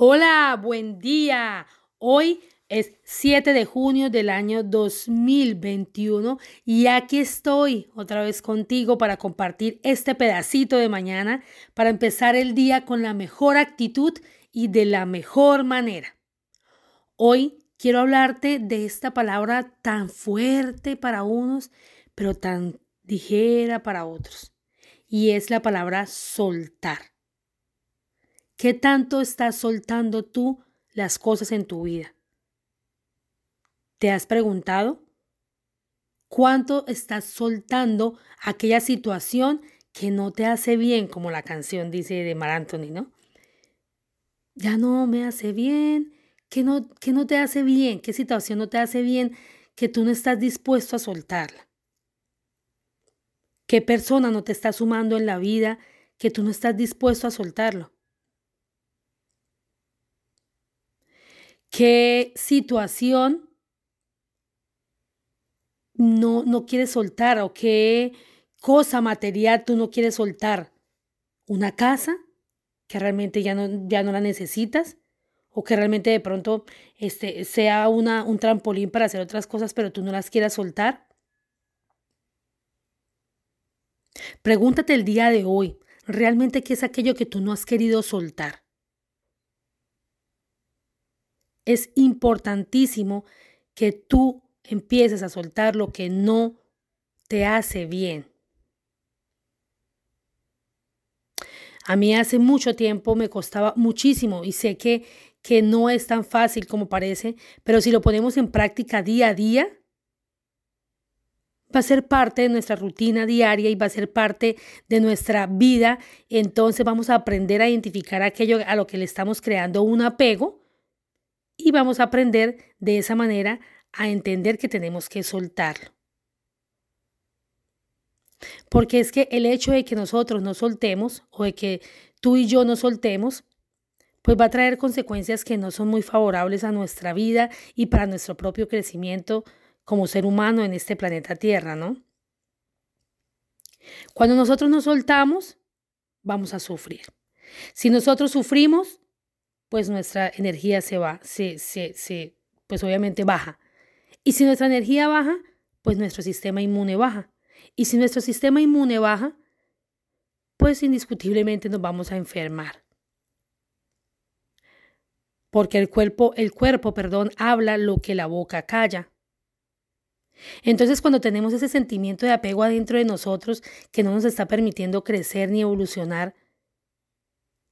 Hola, buen día. Hoy es 7 de junio del año 2021 y aquí estoy otra vez contigo para compartir este pedacito de mañana para empezar el día con la mejor actitud y de la mejor manera. Hoy quiero hablarte de esta palabra tan fuerte para unos, pero tan ligera para otros, y es la palabra soltar. ¿Qué tanto estás soltando tú las cosas en tu vida? ¿Te has preguntado? ¿Cuánto estás soltando aquella situación que no te hace bien, como la canción dice de Mar Anthony, ¿no? Ya no me hace bien, que no, no te hace bien, qué situación no te hace bien, que tú no estás dispuesto a soltarla. ¿Qué persona no te está sumando en la vida que tú no estás dispuesto a soltarlo? ¿Qué situación no, no quieres soltar o qué cosa material tú no quieres soltar? ¿Una casa que realmente ya no, ya no la necesitas? ¿O que realmente de pronto este, sea una, un trampolín para hacer otras cosas, pero tú no las quieras soltar? Pregúntate el día de hoy, ¿realmente qué es aquello que tú no has querido soltar? Es importantísimo que tú empieces a soltar lo que no te hace bien. A mí hace mucho tiempo me costaba muchísimo y sé que, que no es tan fácil como parece, pero si lo ponemos en práctica día a día, va a ser parte de nuestra rutina diaria y va a ser parte de nuestra vida. Entonces vamos a aprender a identificar aquello a lo que le estamos creando un apego y vamos a aprender de esa manera a entender que tenemos que soltarlo. Porque es que el hecho de que nosotros no soltemos o de que tú y yo no soltemos, pues va a traer consecuencias que no son muy favorables a nuestra vida y para nuestro propio crecimiento como ser humano en este planeta Tierra, ¿no? Cuando nosotros nos soltamos, vamos a sufrir. Si nosotros sufrimos, pues nuestra energía se va, se, se, pues obviamente baja. Y si nuestra energía baja, pues nuestro sistema inmune baja. Y si nuestro sistema inmune baja, pues indiscutiblemente nos vamos a enfermar. Porque el cuerpo, el cuerpo, perdón, habla lo que la boca calla. Entonces, cuando tenemos ese sentimiento de apego adentro de nosotros que no nos está permitiendo crecer ni evolucionar,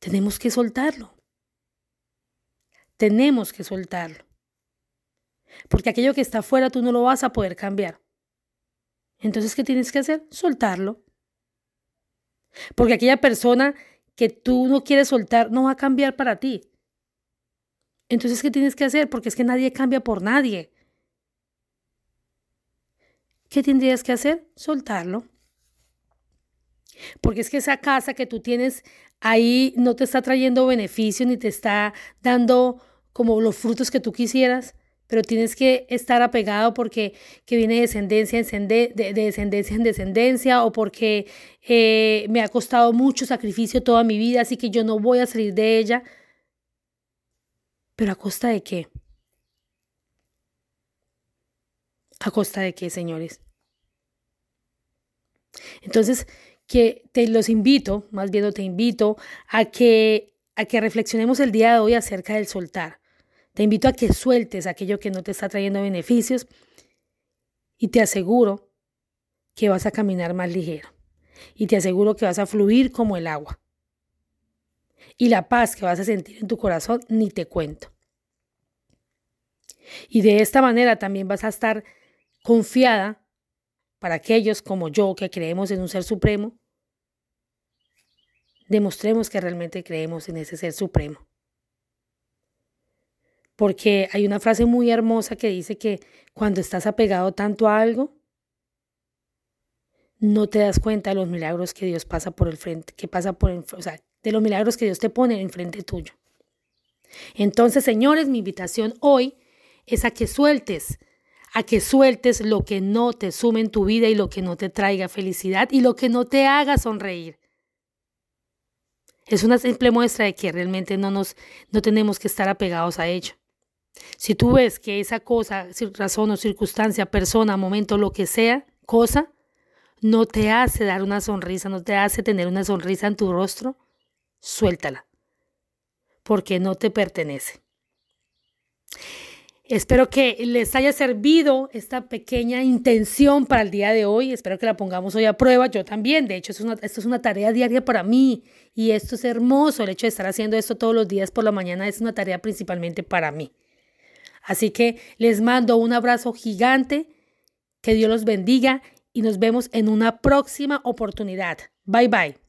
tenemos que soltarlo tenemos que soltarlo. Porque aquello que está afuera tú no lo vas a poder cambiar. Entonces, ¿qué tienes que hacer? Soltarlo. Porque aquella persona que tú no quieres soltar no va a cambiar para ti. Entonces, ¿qué tienes que hacer? Porque es que nadie cambia por nadie. ¿Qué tendrías que hacer? Soltarlo. Porque es que esa casa que tú tienes ahí no te está trayendo beneficio ni te está dando como los frutos que tú quisieras, pero tienes que estar apegado porque que viene de descendencia, en de, descendencia en descendencia o porque eh, me ha costado mucho sacrificio toda mi vida, así que yo no voy a salir de ella. ¿Pero a costa de qué? ¿A costa de qué, señores? Entonces, que te los invito, más bien te invito a que, a que reflexionemos el día de hoy acerca del soltar. Te invito a que sueltes aquello que no te está trayendo beneficios y te aseguro que vas a caminar más ligero y te aseguro que vas a fluir como el agua. Y la paz que vas a sentir en tu corazón ni te cuento. Y de esta manera también vas a estar confiada para aquellos como yo que creemos en un ser supremo, demostremos que realmente creemos en ese ser supremo. Porque hay una frase muy hermosa que dice que cuando estás apegado tanto a algo, no te das cuenta de los milagros que Dios pasa por el frente, que pasa por el, o sea, de los milagros que Dios te pone en frente tuyo. Entonces, señores, mi invitación hoy es a que sueltes a que sueltes lo que no te sume en tu vida y lo que no te traiga felicidad y lo que no te haga sonreír. Es una simple muestra de que realmente no nos no tenemos que estar apegados a ello. Si tú ves que esa cosa, razón o circunstancia, persona, momento, lo que sea, cosa, no te hace dar una sonrisa, no te hace tener una sonrisa en tu rostro, suéltala, porque no te pertenece. Espero que les haya servido esta pequeña intención para el día de hoy. Espero que la pongamos hoy a prueba. Yo también. De hecho, esto es una tarea diaria para mí. Y esto es hermoso. El hecho de estar haciendo esto todos los días por la mañana es una tarea principalmente para mí. Así que les mando un abrazo gigante. Que Dios los bendiga y nos vemos en una próxima oportunidad. Bye bye.